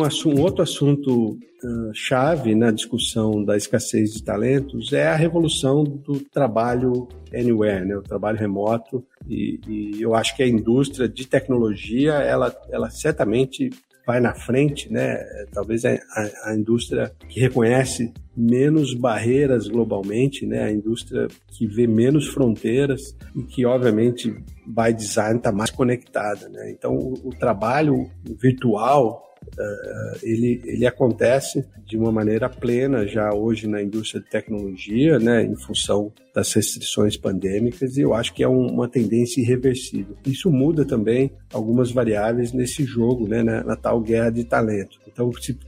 um, um outro assunto uh, chave na discussão da escassez de talentos é a revolução do trabalho anywhere, né, o trabalho remoto. E, e eu acho que a indústria de tecnologia, ela, ela certamente vai na frente, né? Talvez a, a, a, indústria que reconhece menos barreiras globalmente, né? A indústria que vê menos fronteiras e que, obviamente, by design está mais conectada, né? Então, o, o trabalho virtual Uh, ele, ele acontece de uma maneira plena já hoje na indústria de tecnologia, né, em função das restrições pandêmicas, e eu acho que é um, uma tendência irreversível. Isso muda também algumas variáveis nesse jogo, né, na, na tal guerra de talento. Então, se,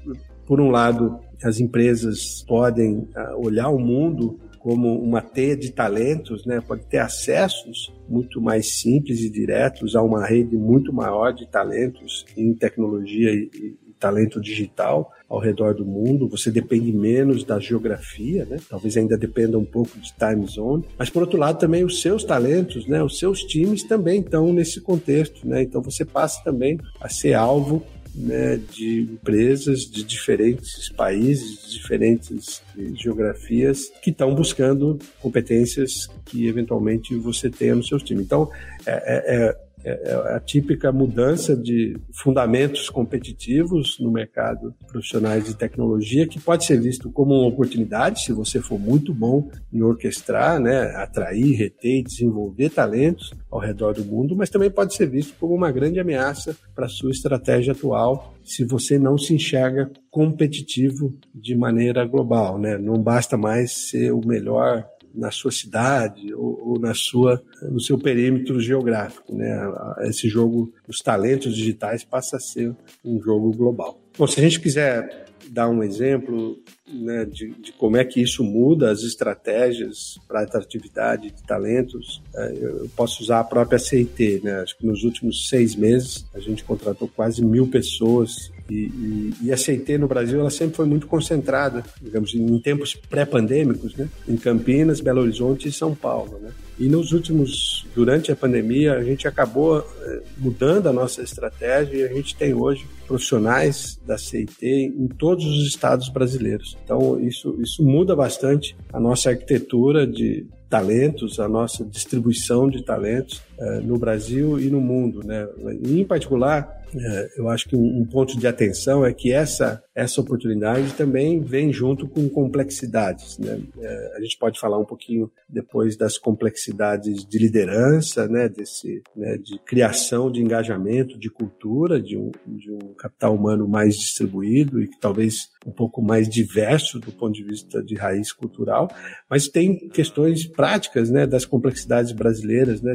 por um lado, as empresas podem uh, olhar o mundo como uma teia de talentos, né? pode ter acessos muito mais simples e diretos a uma rede muito maior de talentos em tecnologia e, e talento digital ao redor do mundo, você depende menos da geografia, né? Talvez ainda dependa um pouco de time zone, mas por outro lado também os seus talentos, né? Os seus times também estão nesse contexto, né? Então você passa também a ser alvo né, de empresas de diferentes países, de diferentes geografias, que estão buscando competências que eventualmente você tenha no seu time. Então, é, é, é é, a típica mudança de fundamentos competitivos no mercado profissionais de tecnologia, que pode ser visto como uma oportunidade, se você for muito bom em orquestrar, né, atrair, reter e desenvolver talentos ao redor do mundo, mas também pode ser visto como uma grande ameaça para a sua estratégia atual, se você não se enxerga competitivo de maneira global. Né? Não basta mais ser o melhor na sua cidade ou, ou, na sua no seu perímetro geográfico, né? Esse jogo, os talentos digitais passa a ser um jogo global. Bom, se a gente quiser dar um exemplo né, de, de, como é que isso muda as estratégias para atratividade de talentos, é, eu posso usar a própria CIT. Né? Acho que nos últimos seis meses a gente contratou quase mil pessoas e, e, e, a CIT no Brasil ela sempre foi muito concentrada, digamos, em tempos pré-pandêmicos, né? em Campinas, Belo Horizonte e São Paulo. Né? E nos últimos, durante a pandemia, a gente acabou eh, mudando a nossa estratégia e a gente tem hoje profissionais da CIT em todos os estados brasileiros. Então, isso, isso muda bastante a nossa arquitetura de talentos, a nossa distribuição de talentos no Brasil e no mundo. Né? Em particular, é, eu acho que um, ponto de atenção é que essa, essa oportunidade também vem junto com complexidades. Né? É, a gente pode falar um pouquinho depois das complexidades de liderança, né? Desse, né? de criação de engajamento, de cultura, de um, de um capital humano mais distribuído e que talvez um pouco mais diverso do ponto de vista de raiz cultural, mas tem questões práticas né? das complexidades brasileiras. Né?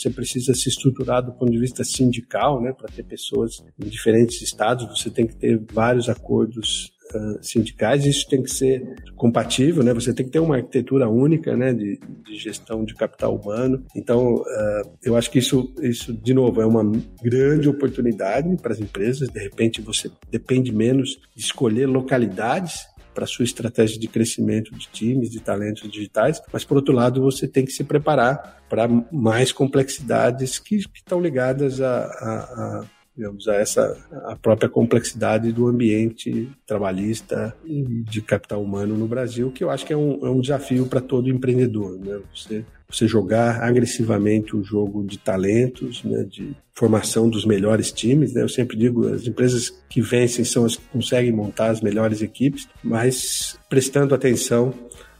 Você precisa se estruturar do ponto de vista sindical né? para ter pessoas em diferentes estados, você tem que ter vários acordos Uh, sindicais, isso tem que ser compatível, né? Você tem que ter uma arquitetura única, né, de, de gestão de capital humano. Então, uh, eu acho que isso, isso de novo é uma grande oportunidade para as empresas. De repente, você depende menos de escolher localidades para sua estratégia de crescimento de times, de talentos digitais, mas por outro lado você tem que se preparar para mais complexidades que, estão ligadas a, a, a digamos, a essa a própria complexidade do ambiente trabalhista e de capital humano no Brasil, que eu acho que é um, é um desafio para todo empreendedor, né? Você você jogar agressivamente o jogo de talentos, né, de formação dos melhores times. Né? Eu sempre digo, as empresas que vencem são as que conseguem montar as melhores equipes, mas prestando atenção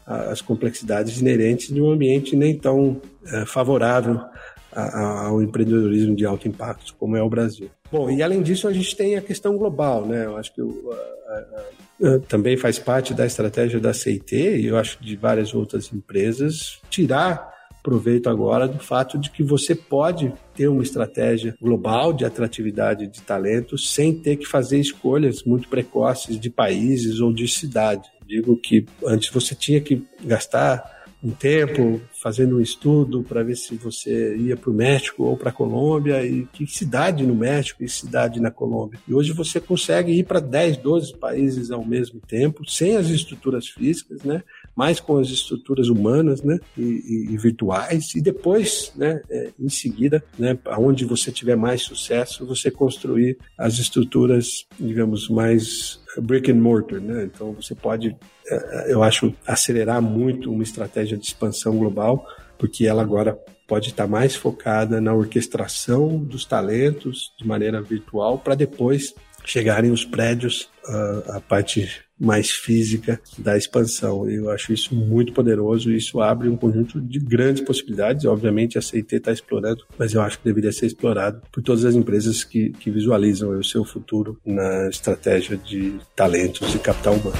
às complexidades inerentes de um ambiente nem tão é, favorável ao empreendedorismo de alto impacto, como é o Brasil. Bom, e além disso, a gente tem a questão global, né? Eu acho que também faz parte da estratégia da CIT e eu acho de várias outras empresas tirar proveito agora do fato de que você pode ter uma estratégia global de atratividade de talentos sem ter que fazer escolhas muito precoces de países ou de cidade. Digo que antes você tinha que gastar um tempo fazendo um estudo para ver se você ia para o México ou para a Colômbia e que cidade no México e cidade na Colômbia. E hoje você consegue ir para 10, 12 países ao mesmo tempo, sem as estruturas físicas, né? Mais com as estruturas humanas, né, e, e, e virtuais, e depois, né, é, em seguida, né, aonde você tiver mais sucesso, você construir as estruturas, digamos, mais brick and mortar, né? Então você pode, é, eu acho, acelerar muito uma estratégia de expansão global, porque ela agora pode estar mais focada na orquestração dos talentos de maneira virtual para depois chegarem os prédios, a, a parte mais física da expansão. Eu acho isso muito poderoso isso abre um conjunto de grandes possibilidades. Obviamente, a CIT está explorando, mas eu acho que deveria ser explorado por todas as empresas que, que visualizam o seu futuro na estratégia de talentos e capital humano.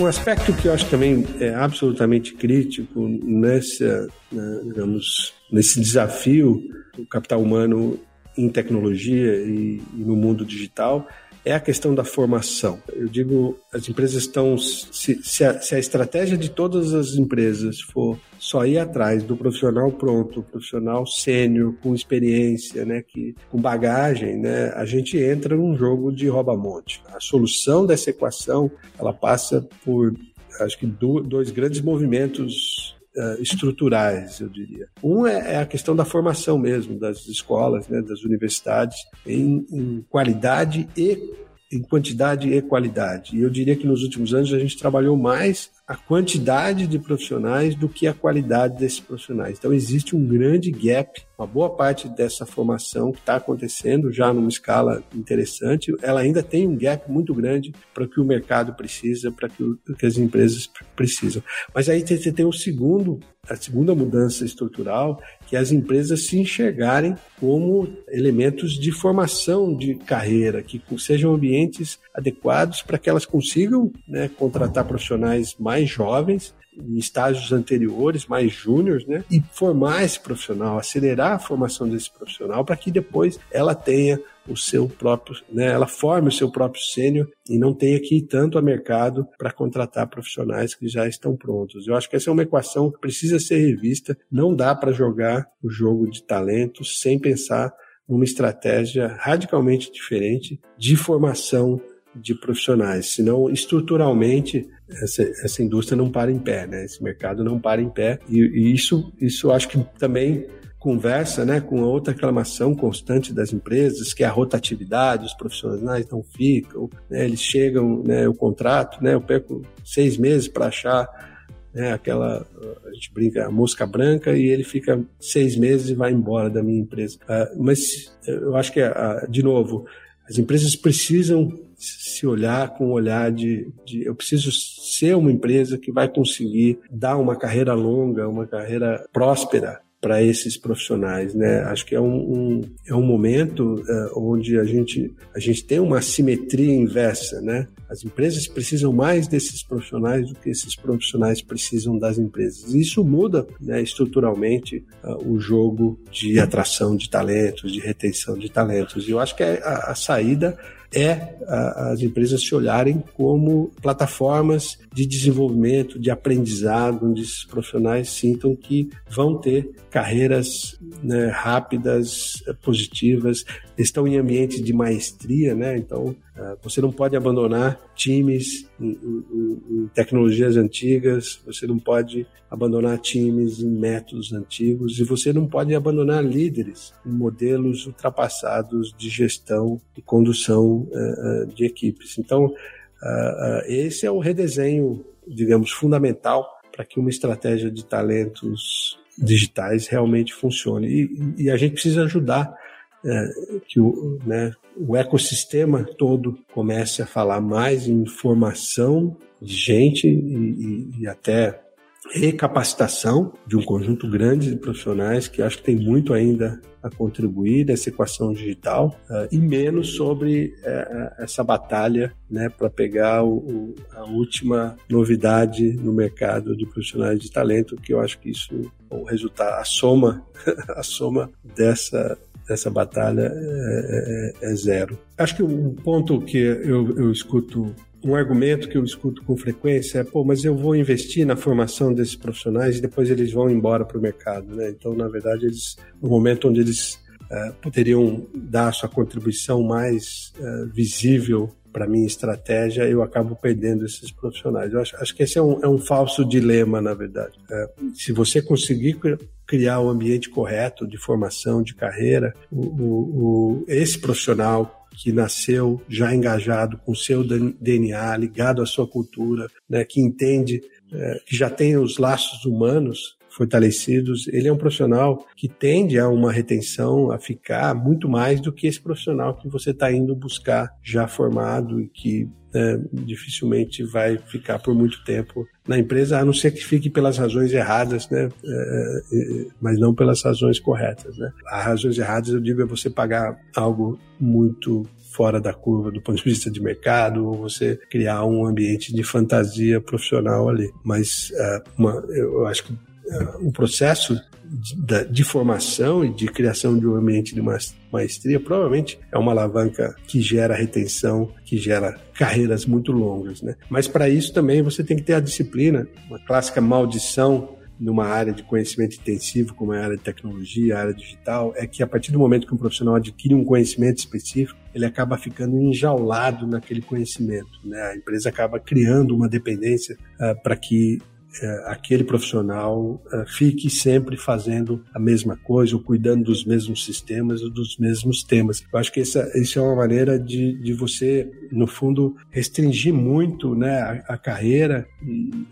Um aspecto que eu acho também é absolutamente crítico nessa, né, digamos, nesse desafio do capital humano em tecnologia e, e no mundo digital é a questão da formação. Eu digo, as empresas estão. Se, se, a, se, a, estratégia de todas as empresas for só ir atrás do profissional pronto, profissional sênior, com experiência, né, que, com bagagem, né, a gente entra num jogo de rouba-monte. A solução dessa equação ela passa por, acho que, do, dois grandes movimentos uh, estruturais, eu diria. Um é, é, a questão da formação mesmo das escolas, né, das universidades, em, em qualidade e em quantidade e qualidade. E eu diria que nos últimos anos a gente trabalhou mais a quantidade de profissionais do que a qualidade desses profissionais. Então existe um grande gap, uma boa parte dessa formação que está acontecendo já numa escala interessante, ela ainda tem um gap muito grande para o que o mercado precisa, para o que as empresas precisam. Mas aí você tem o segundo a segunda mudança estrutural, que é as empresas se enxergarem como elementos de formação de carreira, que sejam ambientes adequados para que elas consigam né, contratar profissionais mais jovens em estágios anteriores, mais júniores, né? E formar esse profissional, acelerar a formação desse profissional para que depois ela tenha o seu próprio, né, ela forme o seu próprio sênior e não tenha que ir tanto a mercado para contratar profissionais que já estão prontos. Eu acho que essa é uma equação que precisa ser revista. Não dá para jogar o jogo de talentos sem pensar numa estratégia radicalmente diferente de formação de profissionais, senão estruturalmente essa, essa indústria não para em pé, né? Esse mercado não para em pé e, e isso, isso acho que também conversa né, com a outra reclamação constante das empresas, que é a rotatividade, os profissionais não ficam, né, eles chegam, né, o contrato, né, eu perco seis meses para achar né, aquela, a gente brinca, a mosca branca, e ele fica seis meses e vai embora da minha empresa. Uh, mas eu acho que, uh, de novo, as empresas precisam se olhar com o olhar de, de, eu preciso ser uma empresa que vai conseguir dar uma carreira longa, uma carreira próspera para esses profissionais, né? Acho que é um, um é um momento uh, onde a gente, a gente tem uma simetria inversa, né? As empresas precisam mais desses profissionais do que esses profissionais precisam das empresas. Isso muda né, estruturalmente uh, o jogo de atração de talentos, de retenção de talentos. E eu acho que é a, a saída é as empresas se olharem como plataformas de desenvolvimento, de aprendizado, onde esses profissionais sintam que vão ter carreiras né, rápidas, positivas, estão em ambientes de maestria, né? Então, ah, você não pode abandonar times em, em, em, tecnologias antigas, você não pode abandonar times em métodos antigos e você não pode abandonar líderes em modelos ultrapassados de gestão e condução uh, de equipes. Então, uh, uh, esse é o redesenho, digamos, fundamental para que uma estratégia de talentos digitais realmente funcione. E, e a gente precisa ajudar é, que o, né, o ecossistema todo comece a falar mais em formação de gente e, e, e até recapacitação de um conjunto grande de profissionais que acho que tem muito ainda a contribuir nessa equação digital uh, e menos sobre uh, essa batalha né, para pegar o, o, a última novidade no mercado de profissionais de talento, que eu acho que isso, o resultado, a soma, a soma dessa dessa batalha é, é, é, zero. Acho que um ponto que eu, eu escuto um argumento que eu escuto com frequência é, pô, mas eu vou investir na formação desses profissionais e depois eles vão embora para o mercado, né? Então, na verdade, eles, no momento onde eles uh, poderiam dar a sua contribuição mais uh, visível para minha estratégia, eu acabo perdendo esses profissionais. Eu acho, acho que esse é um, é um falso dilema, na verdade. É, se você conseguir criar o um ambiente correto de formação, de carreira, o, o, o, esse profissional que nasceu já engajado com seu DNA, ligado à sua cultura, né, que entende, é, que já tem os laços humanos fortalecidos, ele é um profissional que tende a uma retenção, a ficar muito mais do que esse profissional que você está indo buscar já formado e que é, dificilmente vai ficar por muito tempo na empresa, a não ser que fique pelas razões erradas, né? É, é, mas não pelas razões corretas, né? As razões erradas, eu digo, é você pagar algo muito fora da curva do ponto de vista de mercado, ou você criar um ambiente de fantasia profissional ali. Mas uh, uma, eu acho que o processo de, de, formação e de criação de um ambiente de maestria provavelmente é uma alavanca que gera retenção, que gera carreiras muito longas, né? Mas para isso também você tem que ter a disciplina, uma clássica maldição numa área de conhecimento intensivo, como é a área de tecnologia, a área digital, é que a partir do momento que um profissional adquire um conhecimento específico, ele acaba ficando enjaulado naquele conhecimento. Né? A empresa acaba criando uma dependência uh, para que aquele profissional é, fique sempre fazendo a mesma coisa, ou cuidando dos mesmos sistemas ou dos mesmos temas. Eu acho que essa, isso é uma maneira de, de você, no fundo, restringir muito né, a, a carreira,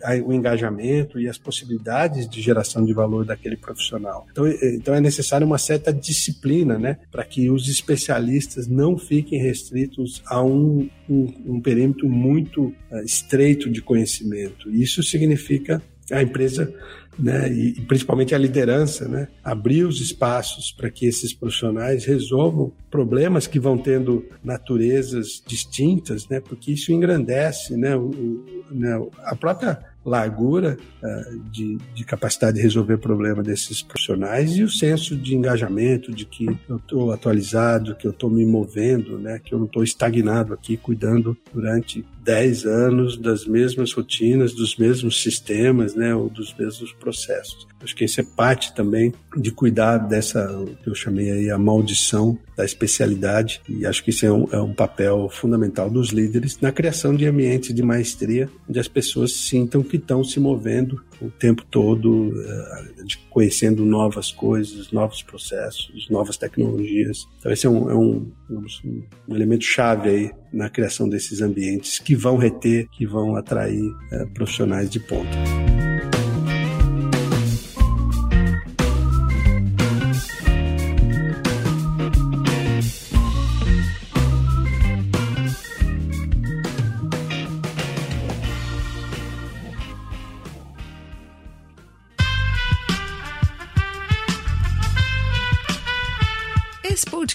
a, o engajamento e as possibilidades de geração de valor daquele profissional. Então, então é necessário uma certa disciplina né, para que os especialistas não fiquem restritos a um, um, um perímetro muito uh, estreito de conhecimento. Isso significa a empresa né, e, principalmente a liderança, né, abrir os espaços para que esses profissionais resolvam problemas que vão tendo naturezas distintas, né, porque isso engrandece né, o, né, a própria largura uh, de, de, capacidade de resolver problema desses profissionais e o senso de engajamento, de que eu estou atualizado, que eu estou me movendo, né, que eu não estou estagnado aqui cuidando durante 10 anos das mesmas rotinas, dos mesmos sistemas, né, ou dos mesmos processos. Acho que isso é parte também de cuidar dessa, que eu chamei aí a maldição da especialidade, e acho que isso é um, é um papel fundamental dos líderes na criação de ambientes de maestria, onde as pessoas sintam que estão se movendo o tempo todo, eh, conhecendo novas coisas, novos processos, novas tecnologias. Então, esse é um, é um, um elemento chave aí na criação desses ambientes que vão reter, que vão atrair é, profissionais de ponta.